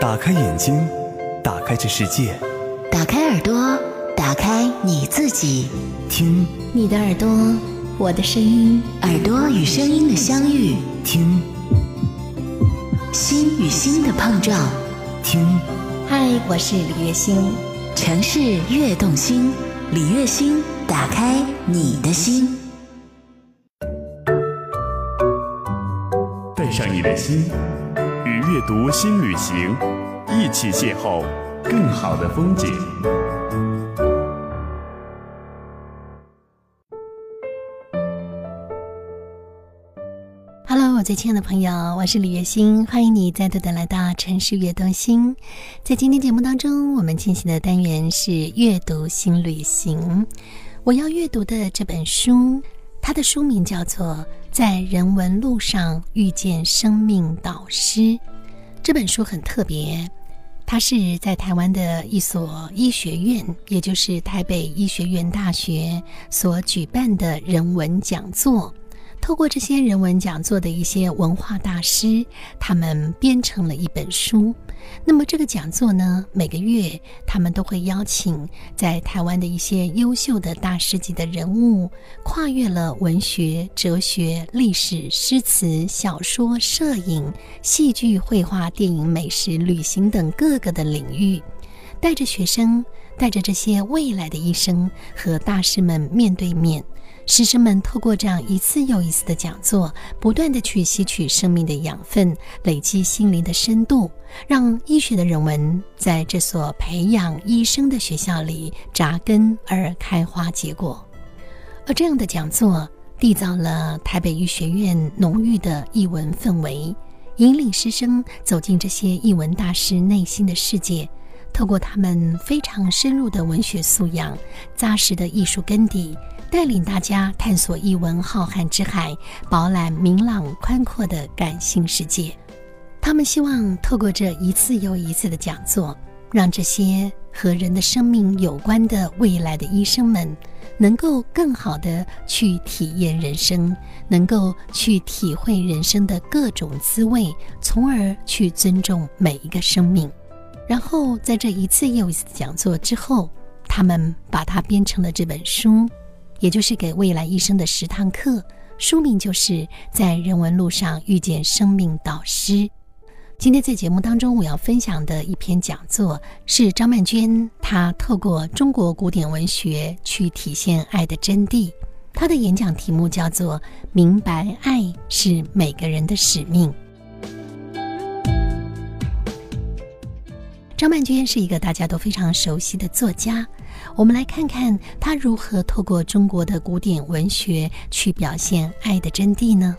打开眼睛，打开这世界，打开耳朵，打开你自己，听。你的耳朵，我的声音，耳朵与声音的相遇，听。心与心的碰撞。听，嗨，我是李月星。城市悦动心，李月星打开你的心。带上你的心，与阅读新旅行，一起邂逅更好的风景。Hello，我最亲爱的朋友，我是李月星，欢迎你再度的来到城市悦动心。在今天节目当中，我们进行的单元是阅读新旅行。我要阅读的这本书，它的书名叫做《在人文路上遇见生命导师》。这本书很特别，它是在台湾的一所医学院，也就是台北医学院大学所举办的人文讲座。透过这些人文讲座的一些文化大师，他们编成了一本书。那么这个讲座呢，每个月他们都会邀请在台湾的一些优秀的大师级的人物，跨越了文学、哲学、历史、诗词、小说、摄影、戏剧、绘画、电影、美食、旅行等各个的领域，带着学生，带着这些未来的医生和大师们面对面。师生们透过这样一次又一次的讲座，不断的去吸取生命的养分，累积心灵的深度，让医学的人文在这所培养医生的学校里扎根而开花结果。而这样的讲座缔造了台北医学院浓郁的译文氛围，引领师生走进这些译文大师内心的世界。透过他们非常深入的文学素养、扎实的艺术根底，带领大家探索译文浩瀚之海，饱览明朗宽阔的感性世界。他们希望透过这一次又一次的讲座，让这些和人的生命有关的未来的医生们，能够更好的去体验人生，能够去体会人生的各种滋味，从而去尊重每一个生命。然后在这一次又一次的讲座之后，他们把它编成了这本书，也就是给未来医生的十堂课。书名就是《在人文路上遇见生命导师》。今天在节目当中，我要分享的一篇讲座是张曼娟，她透过中国古典文学去体现爱的真谛。她的演讲题目叫做《明白爱是每个人的使命》。张曼娟是一个大家都非常熟悉的作家，我们来看看她如何透过中国的古典文学去表现爱的真谛呢？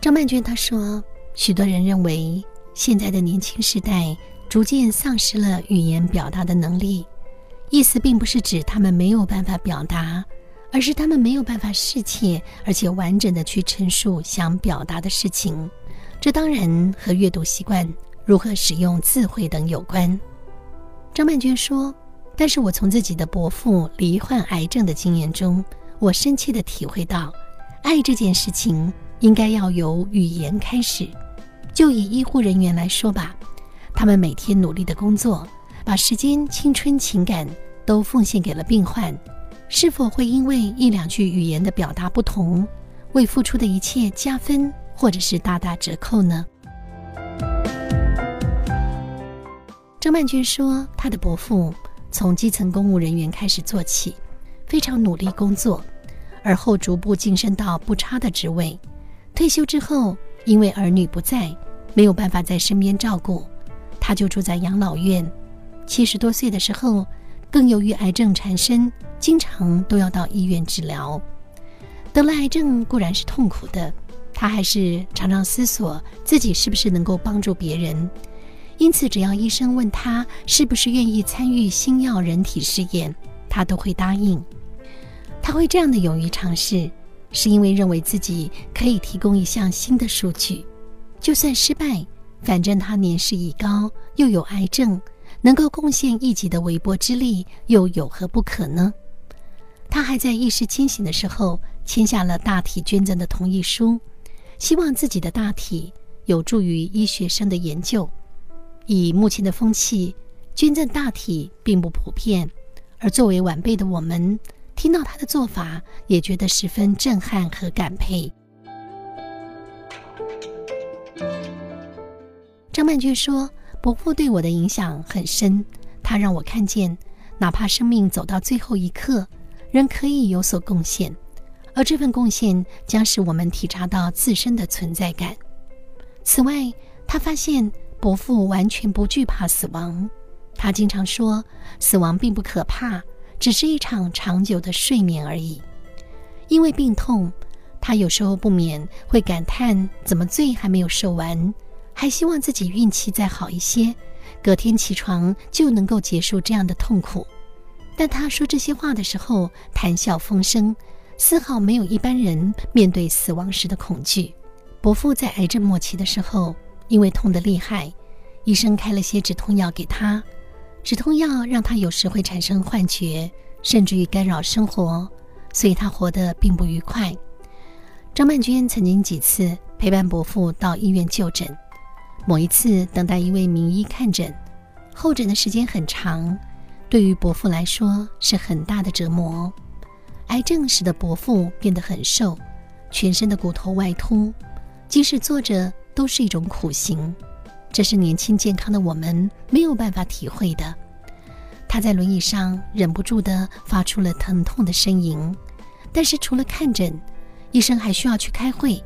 张曼娟她说，许多人认为现在的年轻时代逐渐丧失了语言表达的能力，意思并不是指他们没有办法表达。而是他们没有办法适切而且完整的去陈述想表达的事情，这当然和阅读习惯、如何使用字汇等有关。张曼娟说：“但是我从自己的伯父罹患癌症的经验中，我深切的体会到，爱这件事情应该要由语言开始。就以医护人员来说吧，他们每天努力的工作，把时间、青春、情感都奉献给了病患。”是否会因为一两句语言的表达不同，为付出的一切加分，或者是大打折扣呢？张曼娟说，她的伯父从基层公务人员开始做起，非常努力工作，而后逐步晋升到不差的职位。退休之后，因为儿女不在，没有办法在身边照顾，他就住在养老院。七十多岁的时候，更由于癌症缠身。经常都要到医院治疗，得了癌症固然是痛苦的，他还是常常思索自己是不是能够帮助别人。因此，只要医生问他是不是愿意参与新药人体试验，他都会答应。他会这样的勇于尝试，是因为认为自己可以提供一项新的数据，就算失败，反正他年事已高，又有癌症，能够贡献一己的微薄之力，又有何不可呢？他还在意识清醒的时候，签下了大体捐赠的同意书，希望自己的大体有助于医学生的研究。以目前的风气，捐赠大体并不普遍，而作为晚辈的我们，听到他的做法，也觉得十分震撼和感佩。张曼娟说：“伯父对我的影响很深，他让我看见，哪怕生命走到最后一刻，仍可以有所贡献，而这份贡献将使我们体察到自身的存在感。此外，他发现。”伯父完全不惧怕死亡，他经常说：“死亡并不可怕，只是一场长久的睡眠而已。”因为病痛，他有时候不免会感叹：“怎么罪还没有受完？”还希望自己运气再好一些，隔天起床就能够结束这样的痛苦。但他说这些话的时候，谈笑风生，丝毫没有一般人面对死亡时的恐惧。伯父在癌症末期的时候。因为痛得厉害，医生开了些止痛药给他。止痛药让他有时会产生幻觉，甚至于干扰生活，所以他活得并不愉快。张曼娟曾经几次陪伴伯父到医院就诊，某一次等待一位名医看诊，候诊的时间很长，对于伯父来说是很大的折磨。癌症使得伯父变得很瘦，全身的骨头外凸，即使坐着。都是一种苦行，这是年轻健康的我们没有办法体会的。他在轮椅上忍不住的发出了疼痛的呻吟，但是除了看诊，医生还需要去开会。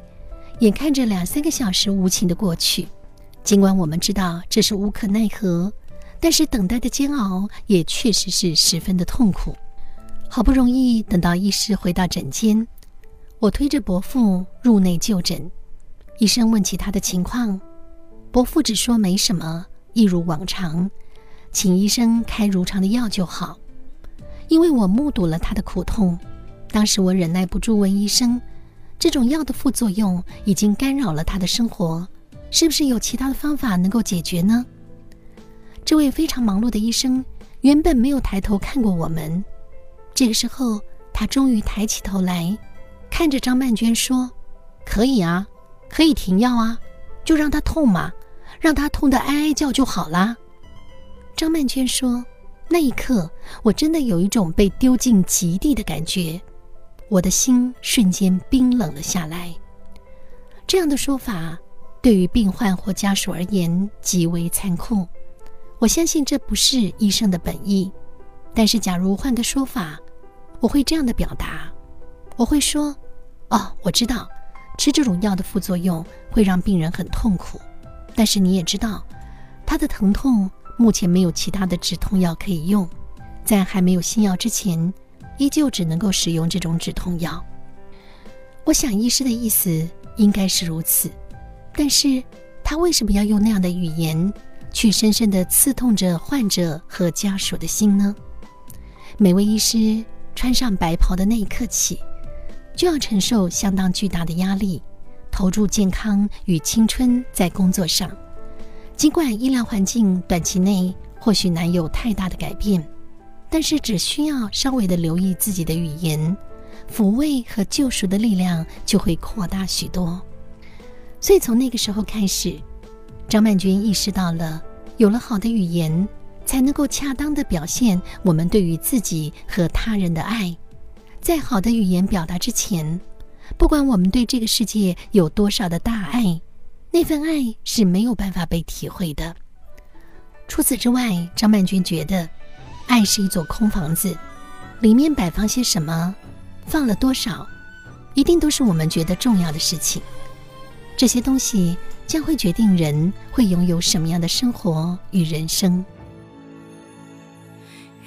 眼看着两三个小时无情的过去，尽管我们知道这是无可奈何，但是等待的煎熬也确实是十分的痛苦。好不容易等到医师回到诊间，我推着伯父入内就诊。医生问起他的情况，伯父只说没什么，一如往常，请医生开如常的药就好。因为我目睹了他的苦痛，当时我忍耐不住问医生：“这种药的副作用已经干扰了他的生活，是不是有其他的方法能够解决呢？”这位非常忙碌的医生原本没有抬头看过我们，这个时候他终于抬起头来，看着张曼娟说：“可以啊。”可以停药啊，就让他痛嘛，让他痛得哀哀叫就好啦。张曼娟说：“那一刻，我真的有一种被丢进极地的感觉，我的心瞬间冰冷了下来。”这样的说法对于病患或家属而言极为残酷。我相信这不是医生的本意，但是假如换个说法，我会这样的表达：我会说：“哦，我知道。”吃这种药的副作用会让病人很痛苦，但是你也知道，他的疼痛目前没有其他的止痛药可以用，在还没有新药之前，依旧只能够使用这种止痛药。我想医师的意思应该是如此，但是他为什么要用那样的语言去深深的刺痛着患者和家属的心呢？每位医师穿上白袍的那一刻起。就要承受相当巨大的压力，投注健康与青春在工作上。尽管医疗环境短期内或许难有太大的改变，但是只需要稍微的留意自己的语言，抚慰和救赎的力量就会扩大许多。所以从那个时候开始，张曼娟意识到了，有了好的语言，才能够恰当的表现我们对于自己和他人的爱。在好的语言表达之前，不管我们对这个世界有多少的大爱，那份爱是没有办法被体会的。除此之外，张曼娟觉得，爱是一座空房子，里面摆放些什么，放了多少，一定都是我们觉得重要的事情。这些东西将会决定人会拥有什么样的生活与人生。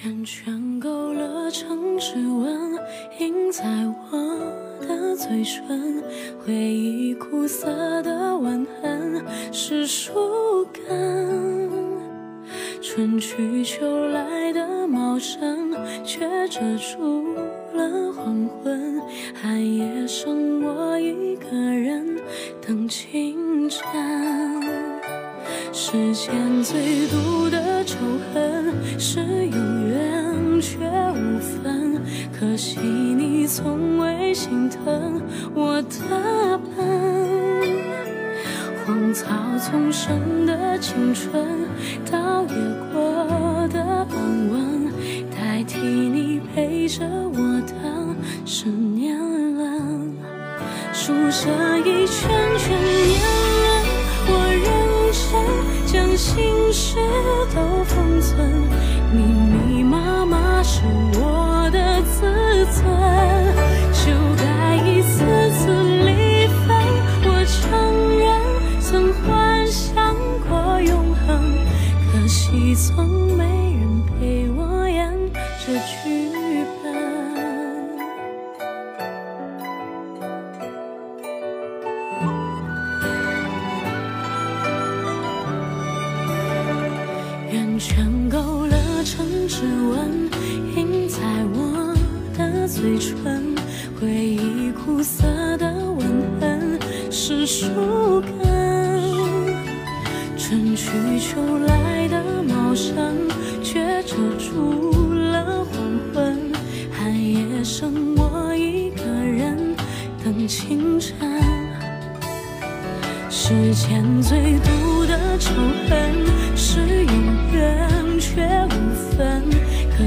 圆圈勾勒成指纹，印在我的嘴唇。回忆苦涩的吻痕，是树根。春去秋来的茂盛，却遮住了黄昏。寒夜剩我一等清晨。世间最毒的仇恨是有缘却无分，可惜你从未心疼。我的笨。荒草丛生的青春，倒也过得安稳，代替你陪着我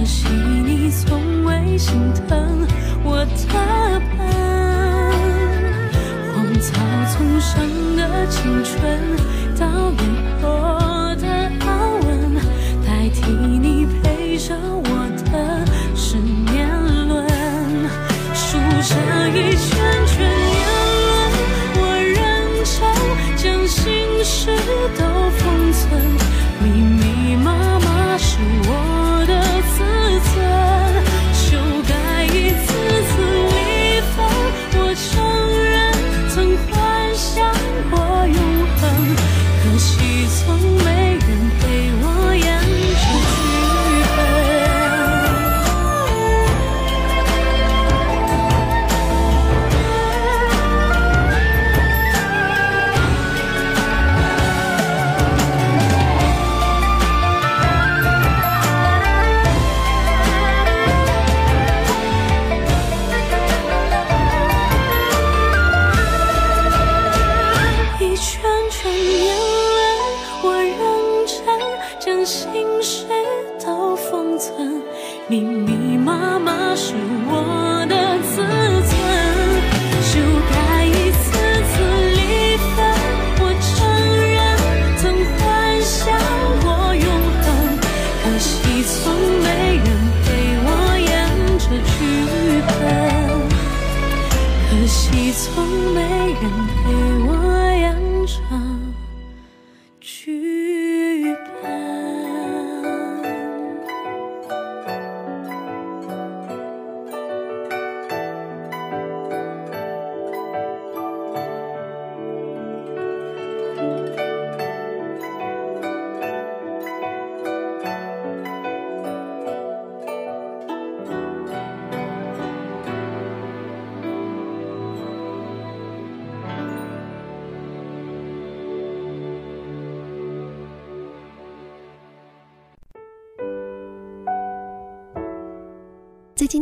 可惜你从未心疼我的笨。荒草丛生的青春，倒也过的安稳，代替你陪着我的是年轮，数着一圈圈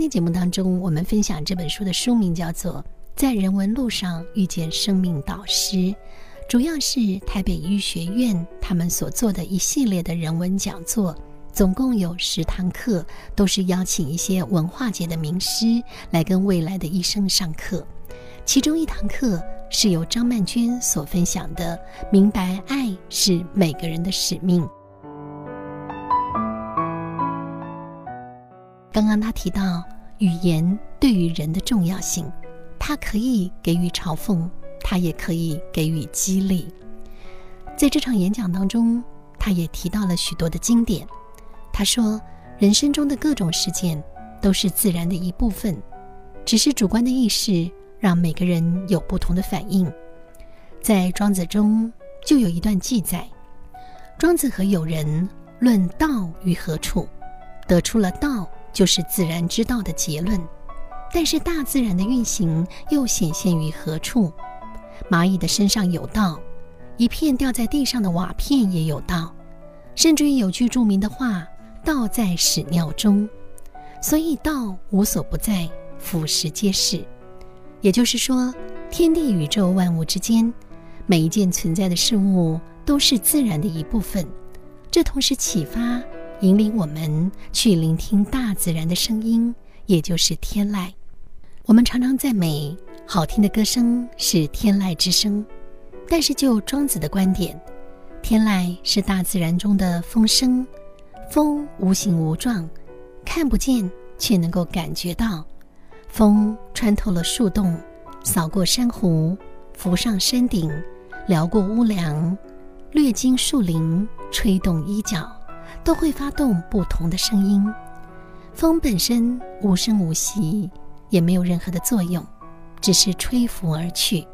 天节目当中，我们分享这本书的书名叫做《在人文路上遇见生命导师》，主要是台北医学院他们所做的一系列的人文讲座，总共有十堂课，都是邀请一些文化界的名师来跟未来的医生上课。其中一堂课是由张曼娟所分享的《明白爱是每个人的使命》。刚刚他提到语言对于人的重要性，它可以给予嘲讽，它也可以给予激励。在这场演讲当中，他也提到了许多的经典。他说，人生中的各种事件都是自然的一部分，只是主观的意识让每个人有不同的反应。在庄子中就有一段记载：庄子和友人论道于何处，得出了道。就是自然之道的结论，但是大自然的运行又显现于何处？蚂蚁的身上有道，一片掉在地上的瓦片也有道，甚至于有句著名的话：“道在屎尿中。”所以道无所不在，俯拾皆是。也就是说，天地宇宙万物之间，每一件存在的事物都是自然的一部分。这同时启发、引领我们去聆听大自然的声音，也就是天籁。我们常常赞美好听的歌声是天籁之声，但是就庄子的观点，天籁是大自然中的风声，风无形无状，看不见却能够感觉到。风穿透了树洞，扫过珊瑚，浮上山顶，撩过屋梁，掠经树林，吹动衣角，都会发动不同的声音。风本身无声无息，也没有任何的作用，只是吹拂而去。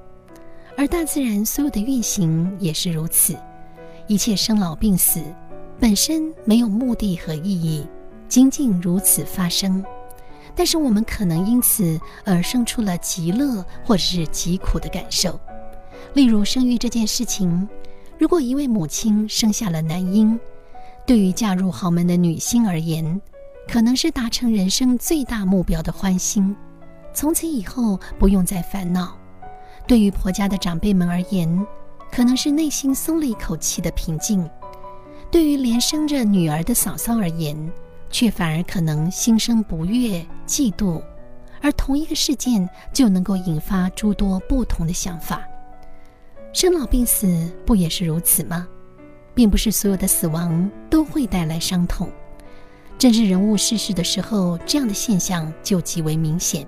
而大自然所有的运行也是如此，一切生老病死，本身没有目的和意义，仅仅如此发生。但是我们可能因此而生出了极乐或者是极苦的感受。例如生育这件事情，如果一位母亲生下了男婴，对于嫁入豪门的女性而言，可能是达成人生最大目标的欢欣，从此以后不用再烦恼；对于婆家的长辈们而言，可能是内心松了一口气的平静；对于连生着女儿的嫂嫂而言，却反而可能心生不悦、嫉妒，而同一个事件就能够引发诸多不同的想法。生老病死不也是如此吗？并不是所有的死亡都会带来伤痛。政治人物逝世的时候，这样的现象就极为明显。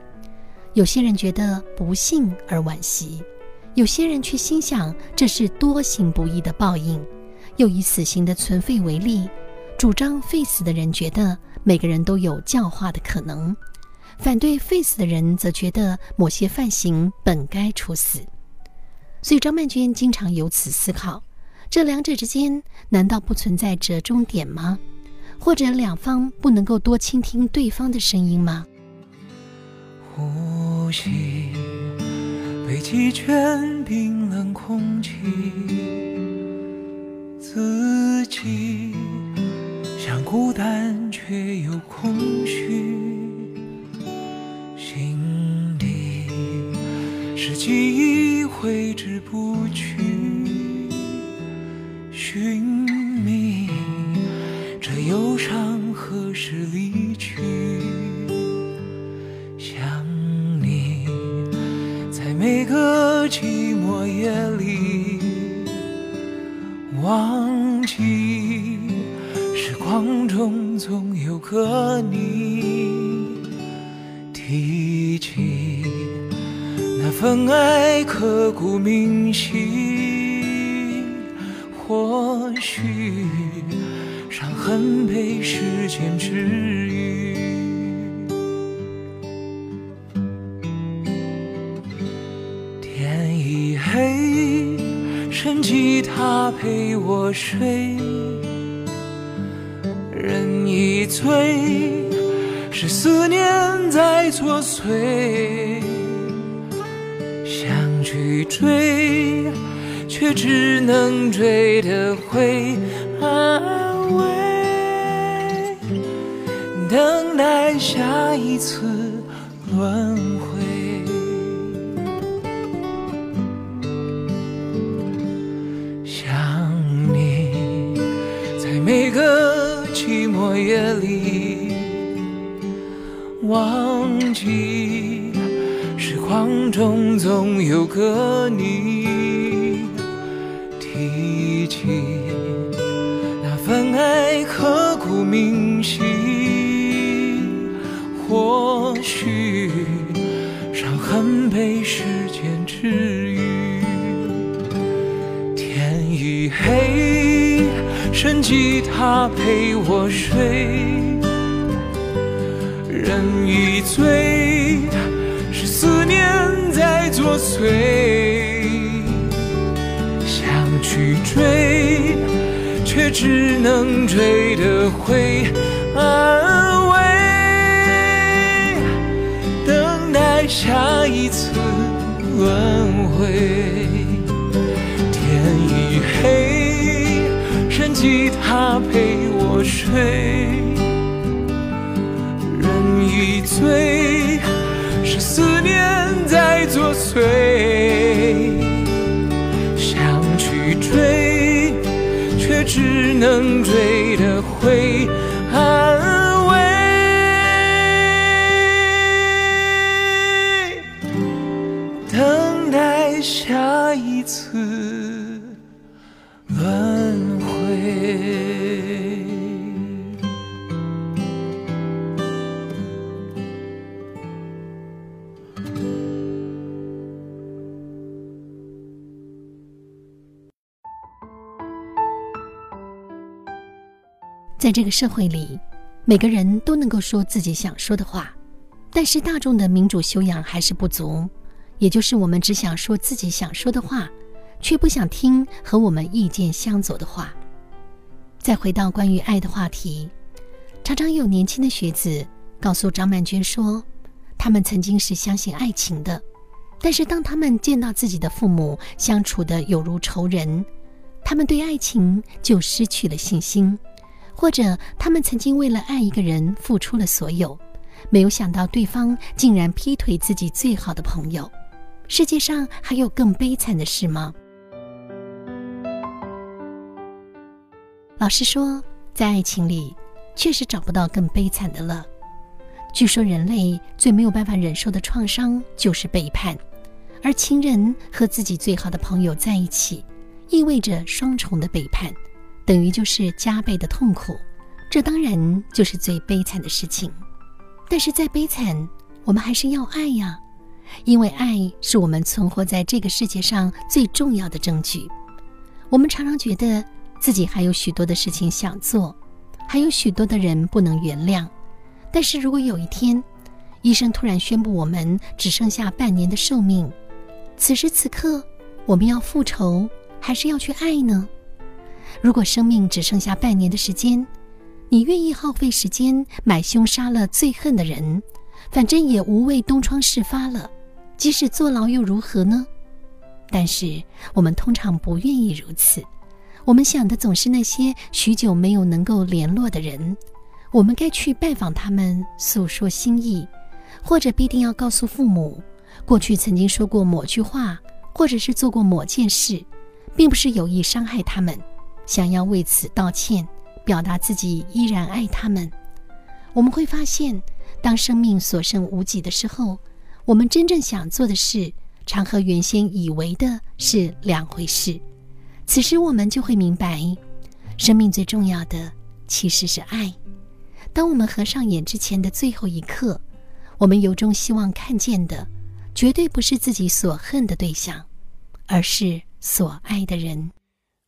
有些人觉得不幸而惋惜，有些人却心想这是多行不义的报应，又以死刑的存废为例。主张废死的人觉得每个人都有教化的可能，反对废死的人则觉得某些犯行本该处死。所以张曼娟经常由此思考：这两者之间难道不存在折中点吗？或者两方不能够多倾听对方的声音吗？呼吸，北极圈冰冷空气，自己。像孤单却又空虚，心底是记忆挥之不去，寻觅这忧伤何时离去？想你在每个寂寞夜里，忘记。时光中总有个你，提起那份爱刻骨铭心。或许伤痕被时间治愈。天已黑，剩吉他陪我睡。人已醉，是思念在作祟。想去追，却只能追得回安慰，等待下一次轮回。想你在每个。寂寞夜里，忘记时光中总有个你，趁吉他陪我睡，人已醉，是思念在作祟。想去追，却只能追得回安慰，等待下一次轮回。天已黑。吉他陪我睡，人已醉，是思念在作祟，想去追，却只能追得回。在这个社会里，每个人都能够说自己想说的话，但是大众的民主修养还是不足，也就是我们只想说自己想说的话，却不想听和我们意见相左的话。再回到关于爱的话题，常常有年轻的学子告诉张曼娟说，他们曾经是相信爱情的，但是当他们见到自己的父母相处的有如仇人，他们对爱情就失去了信心。或者他们曾经为了爱一个人付出了所有，没有想到对方竟然劈腿自己最好的朋友。世界上还有更悲惨的事吗？老实说，在爱情里，确实找不到更悲惨的了。据说人类最没有办法忍受的创伤就是背叛，而情人和自己最好的朋友在一起，意味着双重的背叛。等于就是加倍的痛苦，这当然就是最悲惨的事情。但是再悲惨，我们还是要爱呀，因为爱是我们存活在这个世界上最重要的证据。我们常常觉得自己还有许多的事情想做，还有许多的人不能原谅。但是如果有一天，医生突然宣布我们只剩下半年的寿命，此时此刻，我们要复仇还是要去爱呢？如果生命只剩下半年的时间，你愿意耗费时间买凶杀了最恨的人，反正也无谓东窗事发了，即使坐牢又如何呢？但是我们通常不愿意如此，我们想的总是那些许久没有能够联络的人，我们该去拜访他们，诉说心意，或者必定要告诉父母，过去曾经说过某句话，或者是做过某件事，并不是有意伤害他们。想要为此道歉，表达自己依然爱他们，我们会发现，当生命所剩无几的时候，我们真正想做的事，常和原先以为的是两回事。此时，我们就会明白，生命最重要的其实是爱。当我们合上眼之前的最后一刻，我们由衷希望看见的，绝对不是自己所恨的对象，而是所爱的人。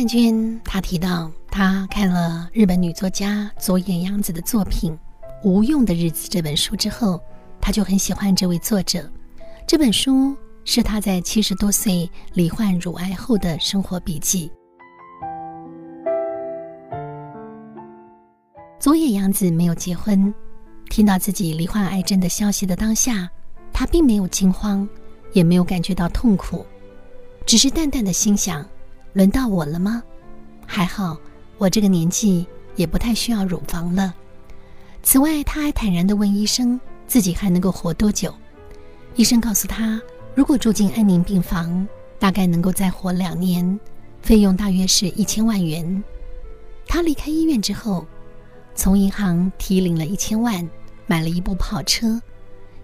曼娟她提到，她看了日本女作家佐野洋子的作品《无用的日子》这本书之后，她就很喜欢这位作者。这本书是她在七十多岁罹患乳癌后的生活笔记。佐野洋子没有结婚，听到自己罹患癌症的消息的当下，她并没有惊慌，也没有感觉到痛苦，只是淡淡的心想。轮到我了吗？还好，我这个年纪也不太需要乳房了。此外，他还坦然地问医生，自己还能够活多久？医生告诉他，如果住进安宁病房，大概能够再活两年，费用大约是一千万元。他离开医院之后，从银行提领了一千万，买了一部跑车。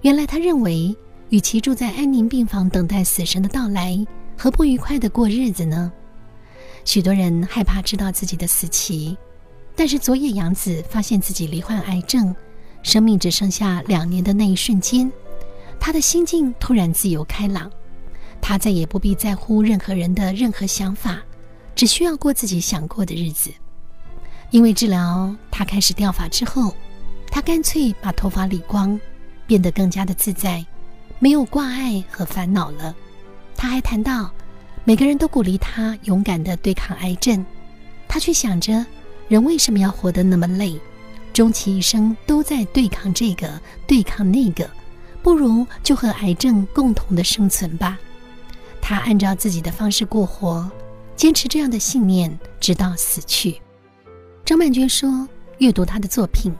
原来他认为，与其住在安宁病房等待死神的到来，何不愉快地过日子呢？许多人害怕知道自己的死期，但是佐野洋子发现自己罹患癌症，生命只剩下两年的那一瞬间，她的心境突然自由开朗，她再也不必在乎任何人的任何想法，只需要过自己想过的日子。因为治疗，她开始掉发之后，她干脆把头发理光，变得更加的自在，没有挂碍和烦恼了。她还谈到。每个人都鼓励他勇敢地对抗癌症，他却想着，人为什么要活得那么累？终其一生都在对抗这个，对抗那个，不如就和癌症共同的生存吧。他按照自己的方式过活，坚持这样的信念，直到死去。张曼娟说：“阅读他的作品，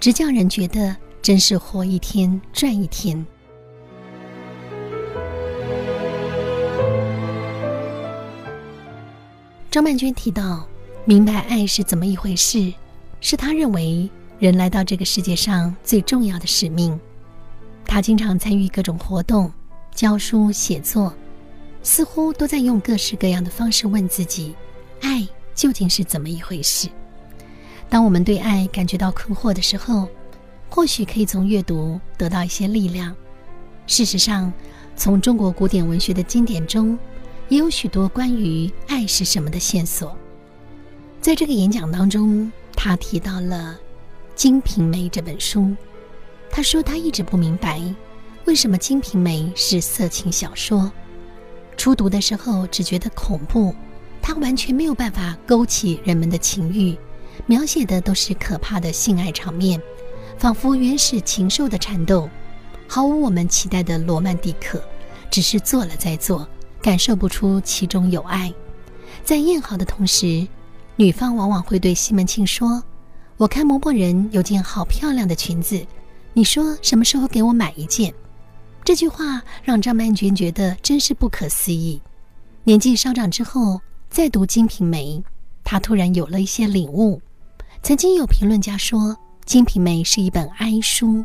直叫人觉得真是活一天赚一天。”张曼娟提到，明白爱是怎么一回事，是她认为人来到这个世界上最重要的使命。她经常参与各种活动，教书、写作，似乎都在用各式各样的方式问自己：爱究竟是怎么一回事？当我们对爱感觉到困惑的时候，或许可以从阅读得到一些力量。事实上，从中国古典文学的经典中。也有许多关于爱是什么的线索。在这个演讲当中，他提到了《金瓶梅》这本书。他说他一直不明白，为什么《金瓶梅》是色情小说。初读的时候只觉得恐怖，它完全没有办法勾起人们的情欲，描写的都是可怕的性爱场面，仿佛原始禽兽的缠斗，毫无我们期待的罗曼蒂克，只是做了再做。感受不出其中有爱，在宴好的同时，女方往往会对西门庆说：“我看某某人有件好漂亮的裙子，你说什么时候给我买一件？”这句话让张曼娟觉得真是不可思议。年纪稍长之后，再读《金瓶梅》，她突然有了一些领悟。曾经有评论家说，《金瓶梅》是一本哀书，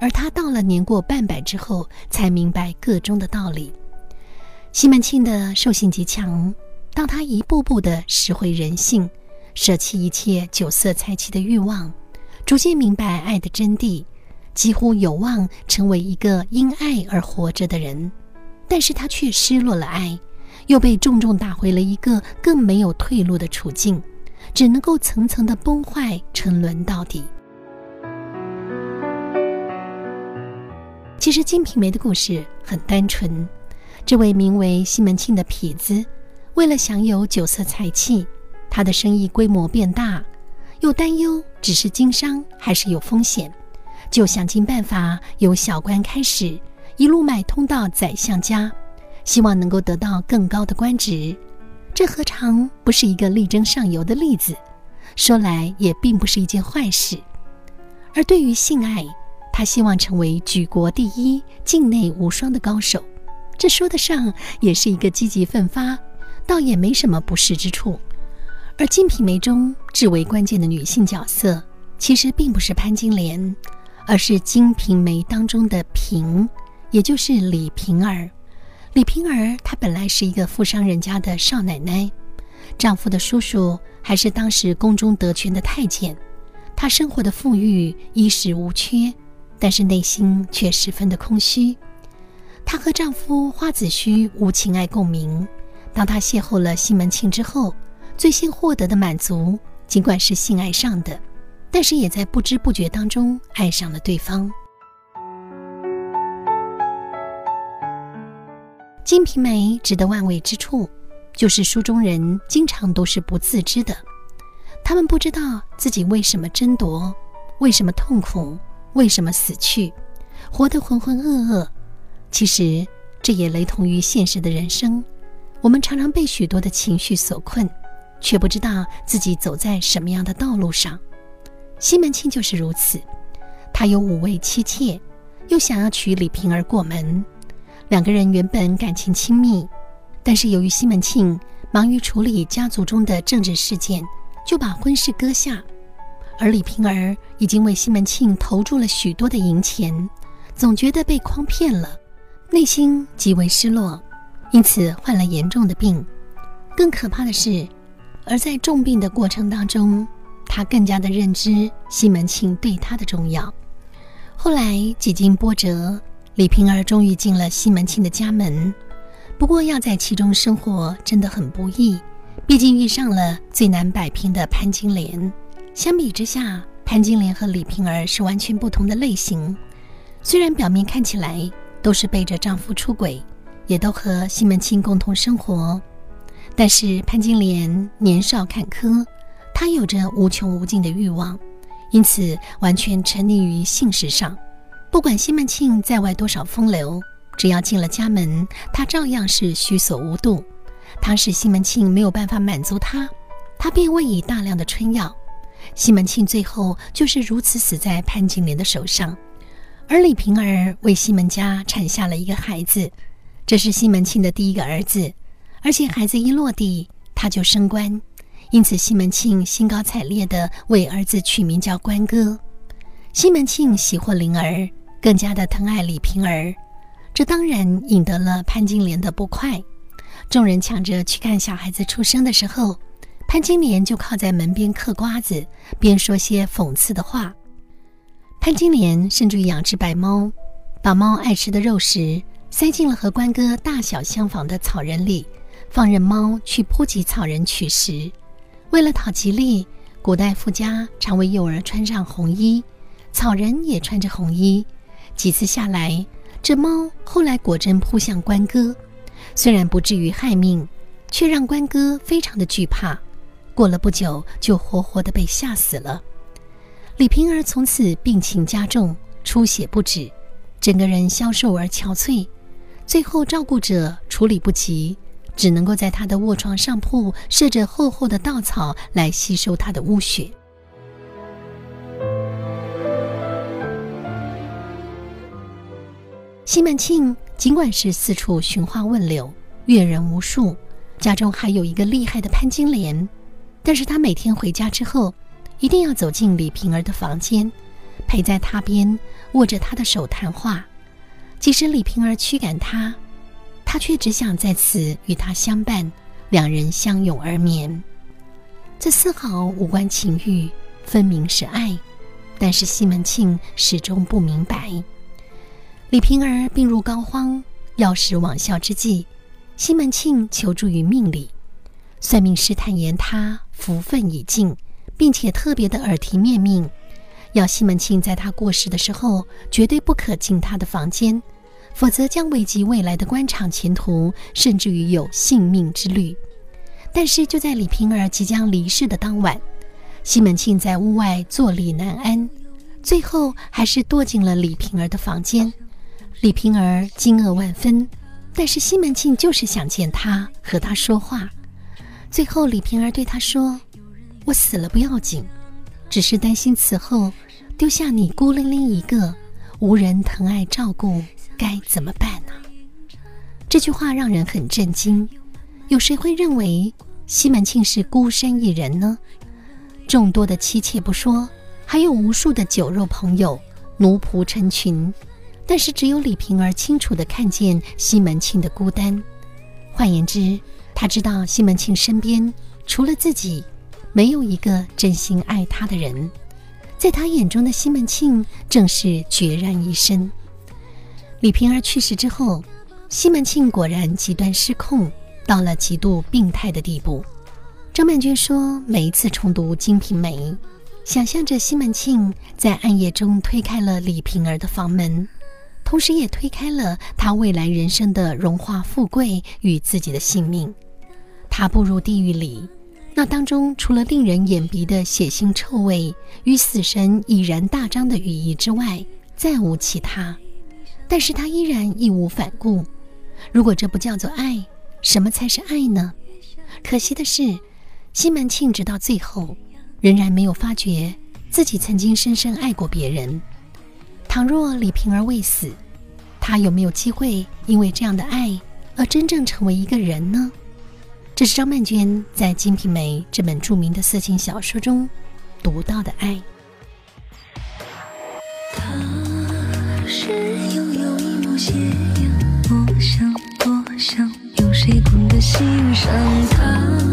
而她到了年过半百之后，才明白个中的道理。西门庆的兽性极强，当他一步步的拾回人性，舍弃一切酒色财气的欲望，逐渐明白爱的真谛，几乎有望成为一个因爱而活着的人。但是他却失落了爱，又被重重打回了一个更没有退路的处境，只能够层层的崩坏，沉沦到底。其实《金瓶梅》的故事很单纯。这位名为西门庆的痞子，为了享有酒色财气，他的生意规模变大，又担忧只是经商还是有风险，就想尽办法由小官开始，一路买通到宰相家，希望能够得到更高的官职。这何尝不是一个力争上游的例子？说来也并不是一件坏事。而对于性爱，他希望成为举国第一、境内无双的高手。这说得上也是一个积极奋发，倒也没什么不适之处。而《金瓶梅》中至为关键的女性角色，其实并不是潘金莲，而是《金瓶梅》当中的平，也就是李瓶儿。李瓶儿她本来是一个富商人家的少奶奶，丈夫的叔叔还是当时宫中得权的太监，她生活的富裕，衣食无缺，但是内心却十分的空虚。她和丈夫花子虚无情爱共鸣。当她邂逅了西门庆之后，最先获得的满足，尽管是性爱上的，但是也在不知不觉当中爱上了对方。《金瓶梅》值得万味之处，就是书中人经常都是不自知的，他们不知道自己为什么争夺，为什么痛苦，为什么死去，活得浑浑噩噩。其实，这也雷同于现实的人生。我们常常被许多的情绪所困，却不知道自己走在什么样的道路上。西门庆就是如此，他有五位妻妾，又想要娶李瓶儿过门。两个人原本感情亲密，但是由于西门庆忙于处理家族中的政治事件，就把婚事搁下。而李瓶儿已经为西门庆投注了许多的银钱，总觉得被诓骗了。内心极为失落，因此患了严重的病。更可怕的是，而在重病的过程当中，他更加的认知西门庆对他的重要。后来几经波折，李瓶儿终于进了西门庆的家门。不过要在其中生活真的很不易，毕竟遇上了最难摆平的潘金莲。相比之下，潘金莲和李瓶儿是完全不同的类型。虽然表面看起来，都是背着丈夫出轨，也都和西门庆共同生活。但是潘金莲年少坎坷，她有着无穷无尽的欲望，因此完全沉溺于性事上。不管西门庆在外多少风流，只要进了家门，她照样是虚所无度。当时西门庆没有办法满足她，她便喂以大量的春药。西门庆最后就是如此死在潘金莲的手上。而李瓶儿为西门家产下了一个孩子，这是西门庆的第一个儿子，而且孩子一落地他就升官，因此西门庆兴高采烈地为儿子取名叫关哥。西门庆喜获灵儿，更加的疼爱李瓶儿，这当然引得了潘金莲的不快。众人抢着去看小孩子出生的时候，潘金莲就靠在门边嗑瓜子，边说些讽刺的话。潘金莲甚至于养只白猫，把猫爱吃的肉食塞进了和关哥大小相仿的草人里，放任猫去扑及草人取食。为了讨吉利，古代富家常为幼儿穿上红衣，草人也穿着红衣。几次下来，这猫后来果真扑向关哥，虽然不至于害命，却让关哥非常的惧怕。过了不久，就活活的被吓死了。李瓶儿从此病情加重，出血不止，整个人消瘦而憔悴。最后照顾者处理不及，只能够在他的卧床上铺设着厚厚的稻草来吸收他的污血。西门庆尽管是四处寻花问柳，阅人无数，家中还有一个厉害的潘金莲，但是他每天回家之后。一定要走进李瓶儿的房间，陪在她边，握着她的手谈话。即使李瓶儿驱赶他，他却只想在此与他相伴，两人相拥而眠。这丝毫无关情欲，分明是爱。但是西门庆始终不明白。李瓶儿病入膏肓，药石罔效之际，西门庆求助于命理，算命师坦言他福分已尽，并且特别的耳提面命，要西门庆在他过世的时候绝对不可进他的房间，否则将危及未来的官场前途，甚至于有性命之虑。但是就在李瓶儿即将离世的当晚。西门庆在屋外坐立难安，最后还是躲进了李瓶儿的房间。李瓶儿惊愕万分，但是西门庆就是想见他，和他说话。最后，李瓶儿对他说：“我死了不要紧，只是担心此后丢下你孤零零一个，无人疼爱照顾，该怎么办呢？”这句话让人很震惊。有谁会认为西门庆是孤身一人呢？众多的妻妾不说，还有无数的酒肉朋友，奴仆成群。但是只有李瓶儿清楚地看见西门庆的孤单。换言之，他知道西门庆身边除了自己，没有一个真心爱他的人。在他眼中的西门庆正是决然一身。李瓶儿去世之后，西门庆果然极端失控，到了极度病态的地步。张曼娟说：“每一次重读《金瓶梅》，想象着西门庆在暗夜中推开了李瓶儿的房门，同时也推开了他未来人生的荣华富贵与自己的性命。他步入地狱里，那当中除了令人眼鼻的血腥臭味与死神已然大张的羽翼之外，再无其他。但是他依然义无反顾。如果这不叫做爱，什么才是爱呢？可惜的是。”西门庆直到最后，仍然没有发觉自己曾经深深爱过别人。倘若李瓶儿未死，他有没有机会因为这样的爱而真正成为一个人呢？这是张曼娟在《金瓶梅》这本著名的色情小说中读到的爱。他是拥有一抹斜阳，我想，我想有谁懂得欣赏他。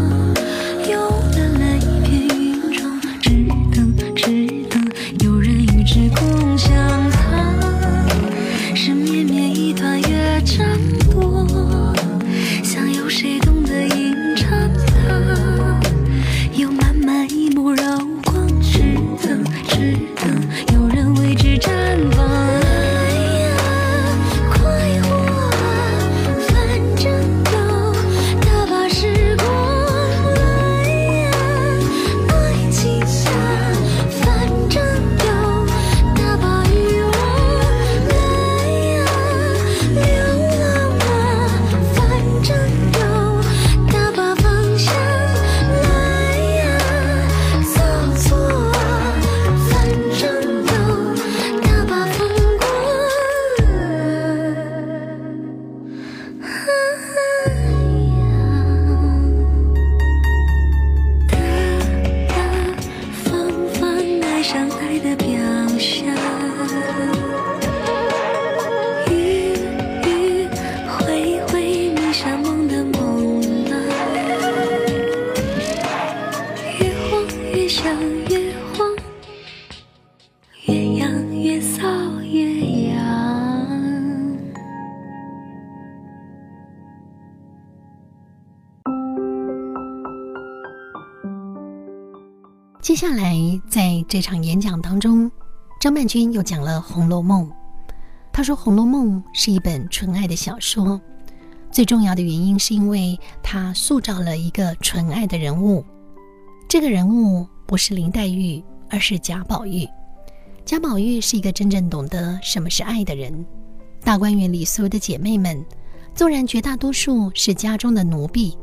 下来，在这场演讲当中，张曼君又讲了《红楼梦》。他说，《红楼梦》是一本纯爱的小说，最重要的原因是因为它塑造了一个纯爱的人物。这个人物不是林黛玉，而是贾宝玉。贾宝玉是一个真正懂得什么是爱的人。大观园里所有的姐妹们，纵然绝大多数是家中的奴婢，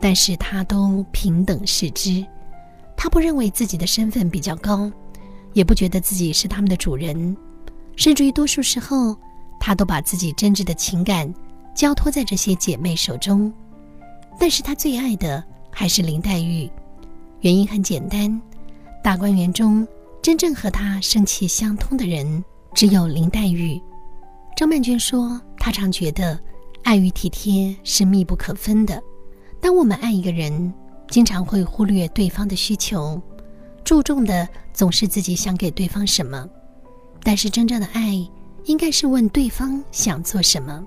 但是她都平等视之。他不认为自己的身份比较高，也不觉得自己是他们的主人，甚至于多数时候，他都把自己真挚的情感交托在这些姐妹手中。但是他最爱的还是林黛玉，原因很简单：大观园中真正和他生气相通的人只有林黛玉。张曼娟说，她常觉得爱与体贴是密不可分的。当我们爱一个人，经常会忽略对方的需求，注重的总是自己想给对方什么。但是真正的爱，应该是问对方想做什么。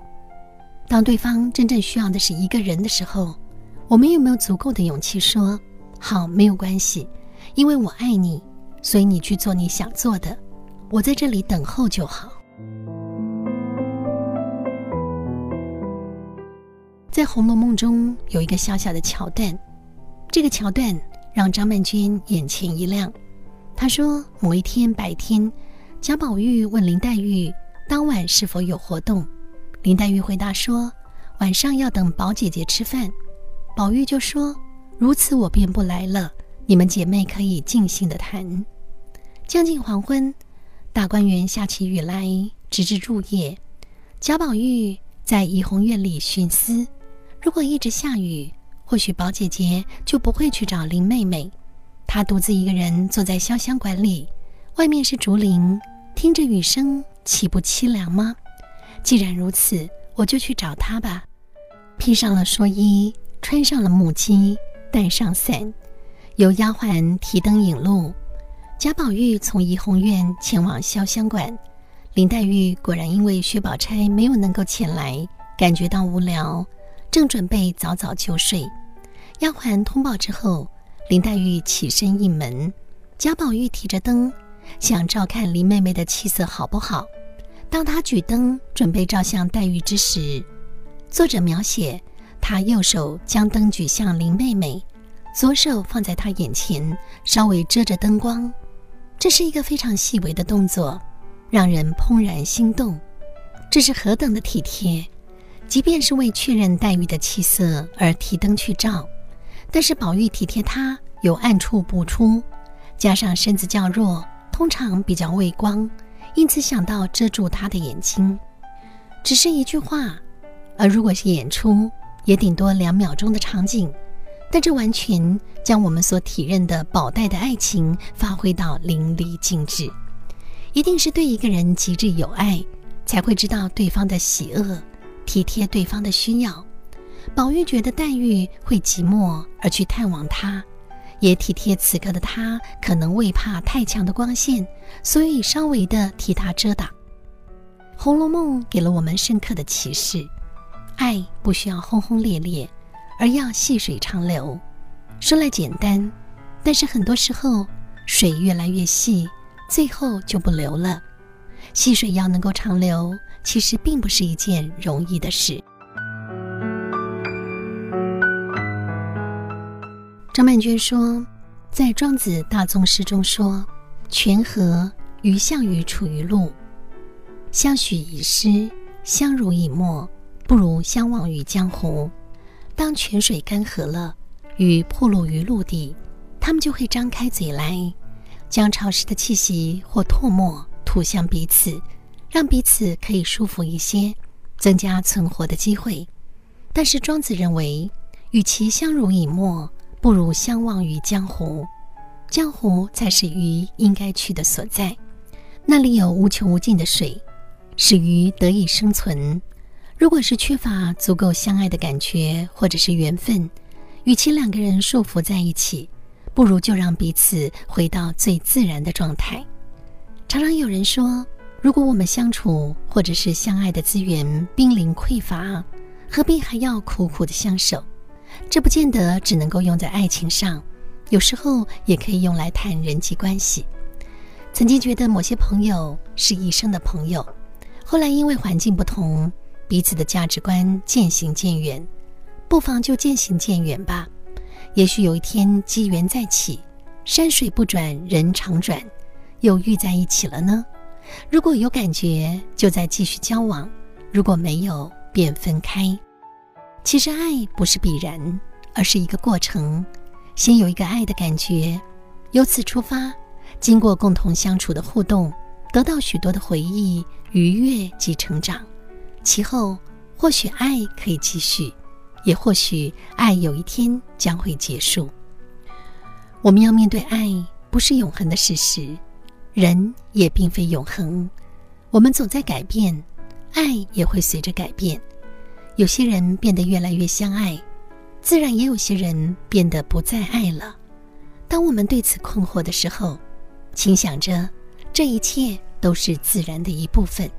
当对方真正需要的是一个人的时候，我们有没有足够的勇气说：“好，没有关系，因为我爱你。”所以你去做你想做的，我在这里等候就好。在《红楼梦》中有一个小小的桥段，这个桥段让张曼娟眼前一亮。她说：“某一天白天，贾宝玉问林黛玉当晚是否有活动，林黛玉回答说晚上要等宝姐姐吃饭。宝玉就说：如此我便不来了。”你们姐妹可以尽兴的谈。将近黄昏，大观园下起雨来，直至入夜。贾宝玉在怡红院里寻思：如果一直下雨，或许宝姐姐就不会去找林妹妹。她独自一个人坐在潇湘馆里，外面是竹林，听着雨声，岂不凄凉吗？既然如此，我就去找她吧。披上了蓑衣，穿上了木屐，带上伞。由丫鬟提灯引路，贾宝玉从怡红院前往潇湘馆。林黛玉果然因为薛宝钗没有能够前来，感觉到无聊，正准备早早就睡。丫鬟通报之后，林黛玉起身应门。贾宝玉提着灯，想照看林妹妹的气色好不好。当他举灯准备照向黛玉之时，作者描写他右手将灯举向林妹妹。左手放在她眼前，稍微遮着灯光，这是一个非常细微的动作，让人怦然心动。这是何等的体贴！即便是为确认黛玉的气色而提灯去照，但是宝玉体贴他有暗处不出，加上身子较弱，通常比较畏光，因此想到遮住他的眼睛。只是一句话，而如果是演出，也顶多两秒钟的场景。但这完全将我们所体认的宝黛的爱情发挥到淋漓尽致，一定是对一个人极致有爱，才会知道对方的喜恶，体贴对方的需要。宝玉觉得黛玉会寂寞而去探望他，也体贴此刻的他可能未怕太强的光线，所以稍微的替他遮挡。《红楼梦》给了我们深刻的启示：爱不需要轰轰烈烈。而要细水长流，说来简单，但是很多时候水越来越细，最后就不流了。细水要能够长流，其实并不是一件容易的事。张曼娟说，在庄子大宗师中说：“泉河与项羽处于陆，相许以诗，相濡以沫，不如相忘于江湖。”当泉水干涸了，雨破落于陆地，他们就会张开嘴来，将潮湿的气息或唾沫吐向彼此，让彼此可以舒服一些，增加存活的机会。但是庄子认为，与其相濡以沫，不如相忘于江湖。江湖才是鱼应该去的所在，那里有无穷无尽的水，使鱼得以生存。如果是缺乏足够相爱的感觉，或者是缘分，与其两个人束缚在一起，不如就让彼此回到最自然的状态。常常有人说，如果我们相处或者是相爱的资源濒临匮乏，何必还要苦苦的相守？这不见得只能够用在爱情上，有时候也可以用来谈人际关系。曾经觉得某些朋友是一生的朋友，后来因为环境不同。彼此的价值观渐行渐远，不妨就渐行渐远吧。也许有一天机缘再起，山水不转人常转，又遇在一起了呢。如果有感觉，就再继续交往；如果没有，便分开。其实爱不是必然，而是一个过程。先有一个爱的感觉，由此出发，经过共同相处的互动，得到许多的回忆、愉悦及成长。其后，或许爱可以继续，也或许爱有一天将会结束。我们要面对爱不是永恒的事实，人也并非永恒，我们总在改变，爱也会随着改变。有些人变得越来越相爱，自然也有些人变得不再爱了。当我们对此困惑的时候，请想着，这一切都是自然的一部分。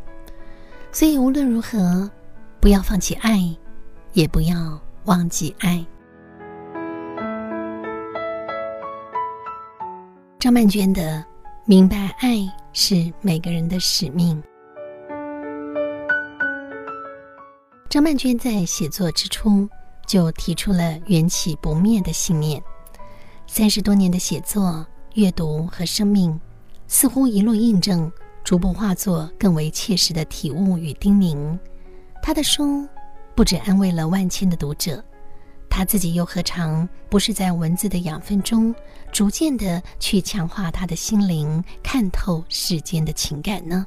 所以无论如何，不要放弃爱，也不要忘记爱。张曼娟的。明白，爱是每个人的使命。张曼娟在写作之初就提出了缘起不灭的信念。三十多年的写作、阅读和生命，似乎一路印证，逐步化作更为切实的体悟与叮咛。他的书不止安慰了万千的读者。他自己又何尝不是在文字的养分中，逐渐的去强化他的心灵，看透世间的情感呢？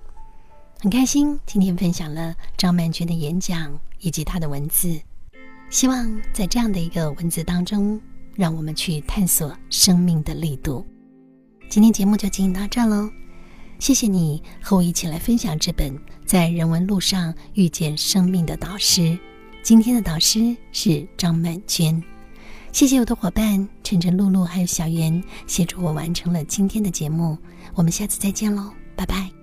很开心今天分享了张曼娟的演讲以及她的文字，希望在这样的一个文字当中，让我们去探索生命的力度。今天节目就进行到这喽，谢谢你和我一起来分享这本在人文路上遇见生命的导师。今天的导师是张曼娟，谢谢我的伙伴晨晨、露露还有小圆协助我完成了今天的节目，我们下次再见喽，拜拜。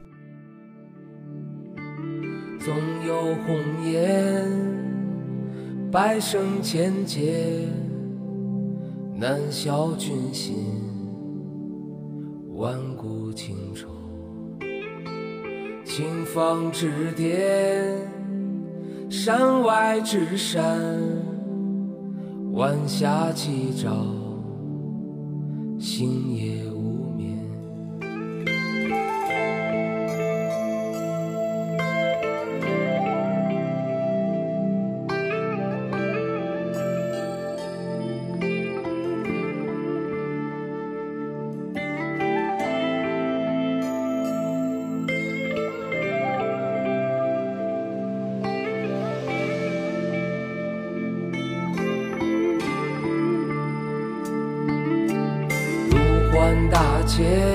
总有红颜，百生千劫，难消君心，万古情仇，清风之巅。山外之山，晚霞起照，星夜。大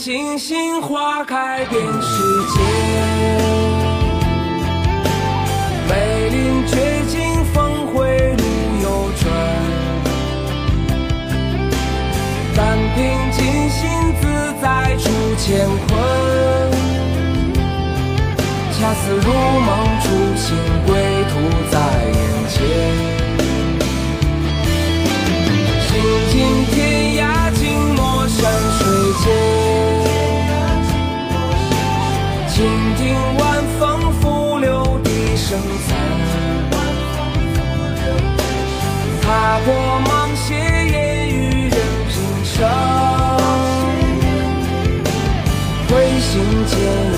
星星花开遍世界，梅林绝境峰回路又转，但凭尽心自在出乾坤，恰似如梦初醒，归途在眼前，静听天涯静默山水间，倾听晚风拂柳笛声残，踏破芒鞋烟雨任平生，会心间。